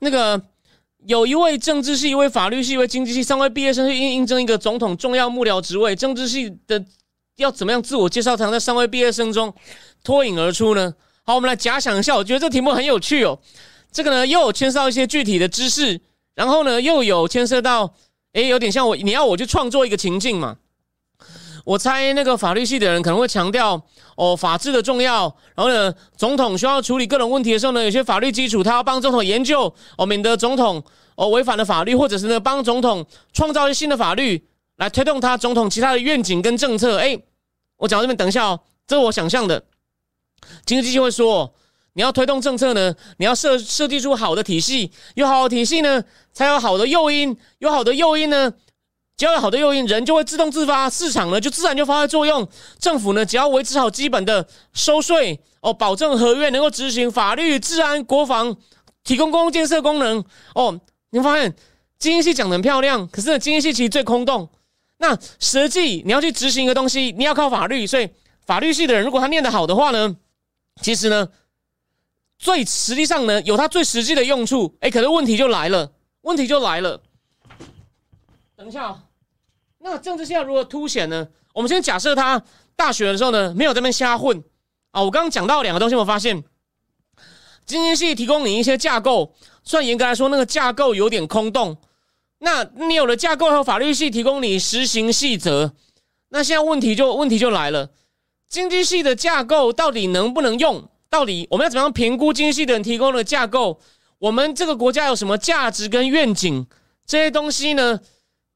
那个有一位政治系、一位法律系、一位经济系三位毕业生去应应征一个总统重要幕僚职位，政治系的要怎么样自我介绍才能在三位毕业生中脱颖而出呢？好，我们来假想一下，我觉得这题目很有趣哦。这个呢，又有牵涉到一些具体的知识，然后呢，又有牵涉到，诶，有点像我，你要我去创作一个情境嘛。我猜那个法律系的人可能会强调哦，法治的重要。然后呢，总统需要处理各种问题的时候呢，有些法律基础他要帮总统研究哦，免得总统哦违反了法律，或者是呢帮总统创造一些新的法律来推动他总统其他的愿景跟政策。哎，我讲到这边，等一下哦，这是我想象的。经济机会说，你要推动政策呢，你要设设计出好的体系，有好的体系呢，才有好的诱因，有好的诱因呢。只要有好的诱因，人就会自动自发，市场呢就自然就发挥作用。政府呢只要维持好基本的收税哦，保证合约能够执行，法律、治安、国防，提供公共建设功能哦。你会发现，经济系讲的很漂亮，可是呢，经济系其实最空洞。那实际你要去执行一个东西，你要靠法律。所以法律系的人，如果他念得好的话呢，其实呢，最实际上呢，有他最实际的用处。哎，可是问题就来了，问题就来了。等一下，那政治系要如何凸显呢？我们先假设他大学的时候呢，没有在那边瞎混啊。我刚刚讲到两个东西，我发现经济系提供你一些架构，虽然严格来说那个架构有点空洞。那你有了架构后，法律系提供你实行细则。那现在问题就问题就来了，经济系的架构到底能不能用？到底我们要怎么样评估经济系的人提供的架构？我们这个国家有什么价值跟愿景？这些东西呢？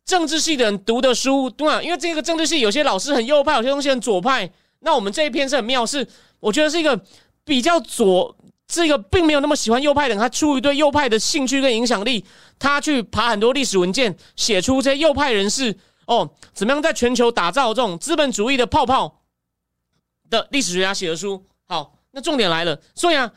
政治系的人读的书，对吧？因为这个政治系有些老师很右派，有些东西很左派。那我们这一篇是很妙，是我觉得是一个比较左，这个并没有那么喜欢右派的人，他出于对右派的兴趣跟影响力，他去爬很多历史文件，写出这些右派人士哦，怎么样在全球打造这种资本主义的泡泡的历史学家写的书。好，那重点来了，所以啊。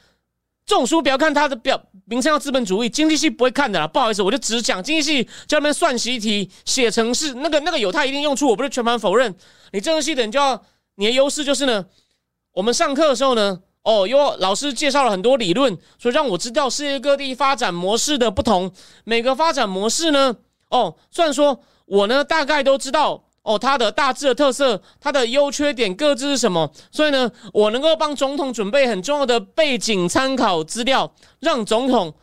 这种书不要看它的表名称叫资本主义，经济系不会看的啦。不好意思，我就只讲经济系教他们算习题、写程式，那个那个有它一定用处，我不是全盘否认。你政治系的人就要你的优势就是呢，我们上课的时候呢，哦，有老师介绍了很多理论，所以让我知道世界各地发展模式的不同，每个发展模式呢，哦，虽然说我呢大概都知道。哦，它的大致的特色，它的优缺点各自是什么？所以呢，我能够帮总统准备很重要的背景参考资料，让总统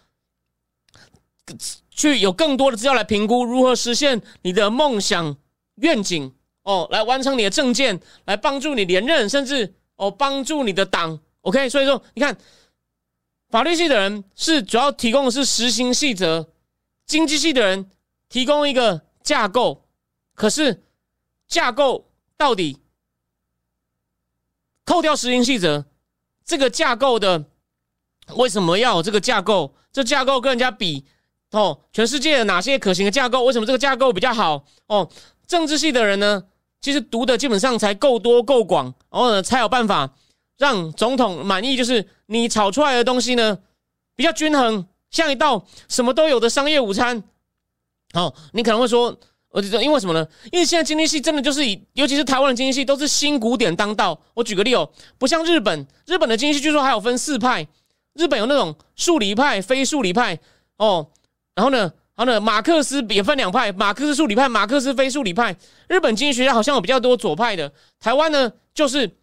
去有更多的资料来评估如何实现你的梦想愿景。哦，来完成你的政见，来帮助你连任，甚至哦帮助你的党。OK，所以说你看，法律系的人是主要提供的是实行细则，经济系的人提供一个架构，可是。架构到底扣掉实行细则，这个架构的为什么要有这个架构？这架构跟人家比哦，全世界哪些可行的架构？为什么这个架构比较好？哦，政治系的人呢，其实读的基本上才够多够广，然后呢才有办法让总统满意。就是你炒出来的东西呢比较均衡，像一道什么都有的商业午餐。哦，你可能会说。我就说，因为什么呢？因为现在经济系真的就是以，尤其是台湾的经济系都是新古典当道。我举个例哦，不像日本，日本的经济系据说还有分四派，日本有那种数理派、非数理派哦。然后呢，然后呢，马克思也分两派，马克思数理派、马克思非数理派。日本经济学家好像有比较多左派的。台湾呢，就是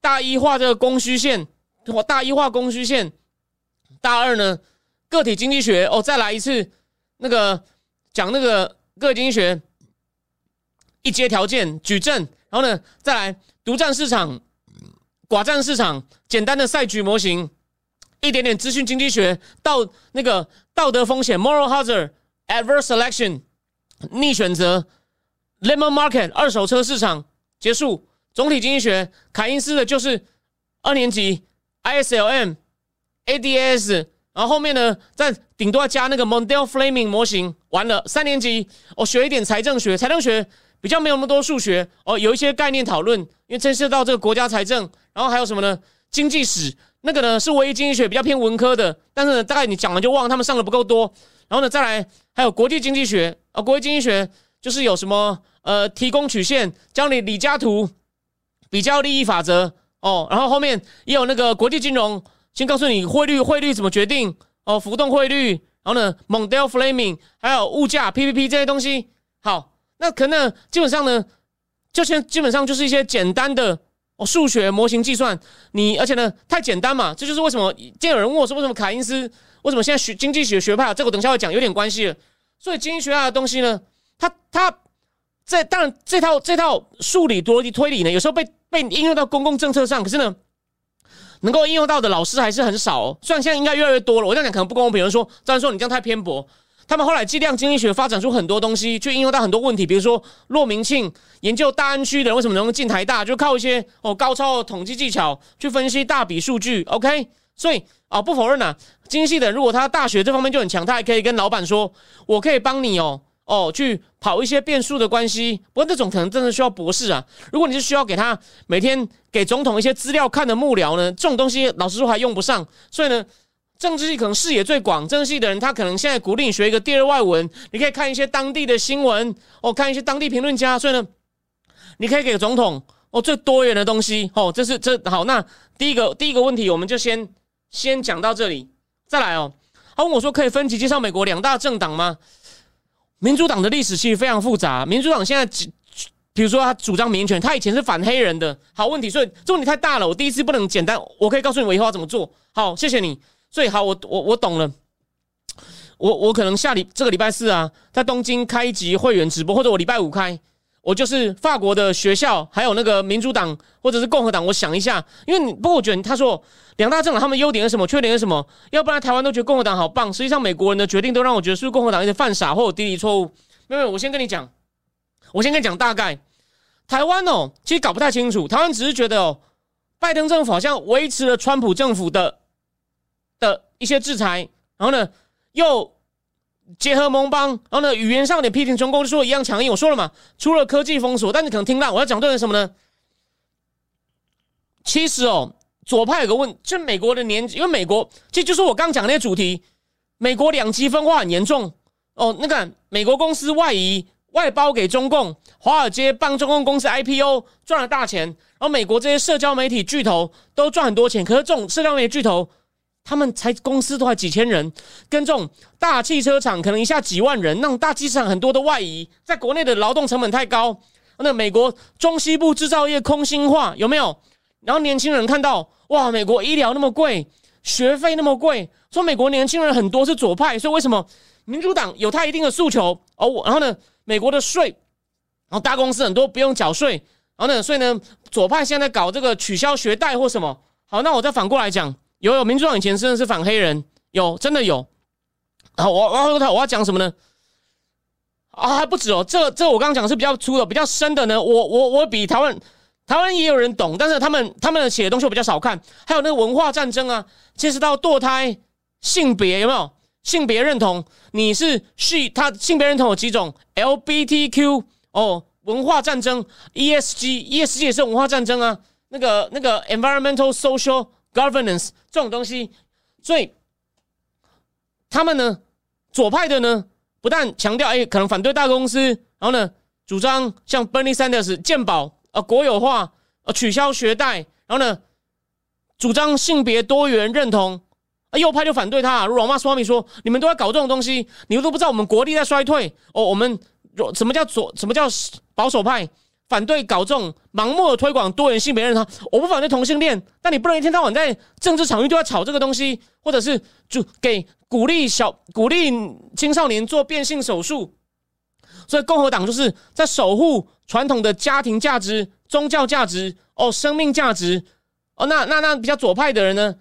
大一化这个供需线，或大一化供需线。大二呢，个体经济学哦，再来一次那个讲那个。各经济学一阶条件矩阵，然后呢，再来独占市场、寡占市场，简单的赛局模型，一点点资讯经济学到那个道德风险 （moral hazard）、adverse selection 逆选择、lemon market 二手车市场结束。总体经济学，凯因斯的就是二年级 ISLM、ADS 然后后面呢，再顶多要加那个 Mondel Fleming 模型。完了，三年级我学一点财政学，财政学比较没有那么多数学哦，有一些概念讨论，因为牵涉到这个国家财政。然后还有什么呢？经济史那个呢是唯一经济学比较偏文科的，但是呢，大概你讲了就忘，他们上的不够多。然后呢，再来还有国际经济学啊，国际经济学就是有什么呃提供曲线，教你李嘉图比较利益法则哦。然后后面也有那个国际金融。先告诉你汇率，汇率怎么决定哦？浮动汇率，然后呢，Mondale Flaming，还有物价 PPP 这些东西。好，那可能基本上呢，就先基本上就是一些简单的哦数学模型计算。你而且呢太简单嘛，这就是为什么今天有人问我说，为什么凯因斯为什么现在学经济学学派？这个等下会讲，有点关系。所以经济学的东西呢，它它这当然这套这套数理逻辑推理呢，有时候被被应用到公共政策上，可是呢。能够应用到的老师还是很少，哦虽然现在应该越来越多了。我这样讲可能不公平，比如说，这样说你这样太偏颇。他们后来计量经济学发展出很多东西，去应用到很多问题，比如说骆明庆研究大安区的人为什么能够进台大，就靠一些哦高超的统计技巧去分析大笔数据。OK，所以啊，不否认啊，经济的如果他大学这方面就很强，他还可以跟老板说，我可以帮你哦。哦，去跑一些变数的关系，不过这种可能真的需要博士啊。如果你是需要给他每天给总统一些资料看的幕僚呢，这种东西老实说还用不上。所以呢，政治系可能视野最广，政治系的人他可能现在鼓励你学一个第二外文，你可以看一些当地的新闻，哦，看一些当地评论家。所以呢，你可以给总统哦最多元的东西。哦，这是这好。那第一个第一个问题，我们就先先讲到这里，再来哦。他问我说，可以分级介绍美国两大政党吗？民主党的历史其实非常复杂。民主党现在，比如说他主张民权，他以前是反黑人的。好问题，所以这问题太大了。我第一次不能简单，我可以告诉你我以后要怎么做。好，谢谢你。所以好，我我我懂了。我我可能下礼这个礼拜四啊，在东京开一集会员直播，或者我礼拜五开。我就是法国的学校，还有那个民主党或者是共和党，我想一下，因为你不过我觉得他说两大政党他们优点是什么，缺点是什么？要不然台湾都觉得共和党好棒，实际上美国人的决定都让我觉得是不是共和党有点犯傻或者低级错误？没有，我先跟你讲，我先跟你讲大概，台湾哦，其实搞不太清楚，台湾只是觉得哦，拜登政府好像维持了川普政府的的一些制裁，然后呢又。结合盟邦，然后呢，语言上有点批评中共，就说一样强硬。我说了嘛，除了科技封锁，但你可能听到我要讲对的什么呢？其实哦，左派有个问，就美国的年，因为美国这就是我刚讲那些主题，美国两极分化很严重哦。那个美国公司外移外包给中共，华尔街帮中共公司 IPO 赚了大钱，然后美国这些社交媒体巨头都赚很多钱，可是这种社交媒体巨头。他们才公司都还几千人，跟这种大汽车厂可能一下几万人，那种大机场很多的外移，在国内的劳动成本太高。那美国中西部制造业空心化有没有？然后年轻人看到哇，美国医疗那么贵，学费那么贵，说美国年轻人很多是左派，所以为什么民主党有他一定的诉求？哦，然后呢，美国的税，然后大公司很多不用缴税，然后呢，所以呢，左派现在搞这个取消学贷或什么？好，那我再反过来讲。有有，民主党以前真的是反黑人，有真的有。然后我我要我要讲什么呢？啊，还不止哦，这这我刚刚讲是比较粗的，比较深的呢。我我我比台湾台湾也有人懂，但是他们他们写的东西我比较少看。还有那个文化战争啊，牵涉到堕胎、性别有没有？性别认同，你是是他性别认同有几种？LBTQ 哦，文化战争，ESG，ESG 也是文化战争啊。那个那个 environmental social。Governance 这种东西，所以他们呢，左派的呢，不但强调哎，可能反对大公司，然后呢，主张像 Bernie Sanders 健保呃国有化呃取消学贷，然后呢，主张性别多元认同，啊右派就反对他。如 Roma Swami 说，你们都在搞这种东西，你们都不知道我们国力在衰退哦。我们什么叫左，什么叫保守派？反对搞这种盲目的推广多元性别认同，我不反对同性恋，但你不能一天到晚在政治场域都要炒这个东西，或者是就给鼓励小鼓励青少年做变性手术。所以共和党就是在守护传统的家庭价值、宗教价值、哦生命价值哦。那那那比较左派的人呢，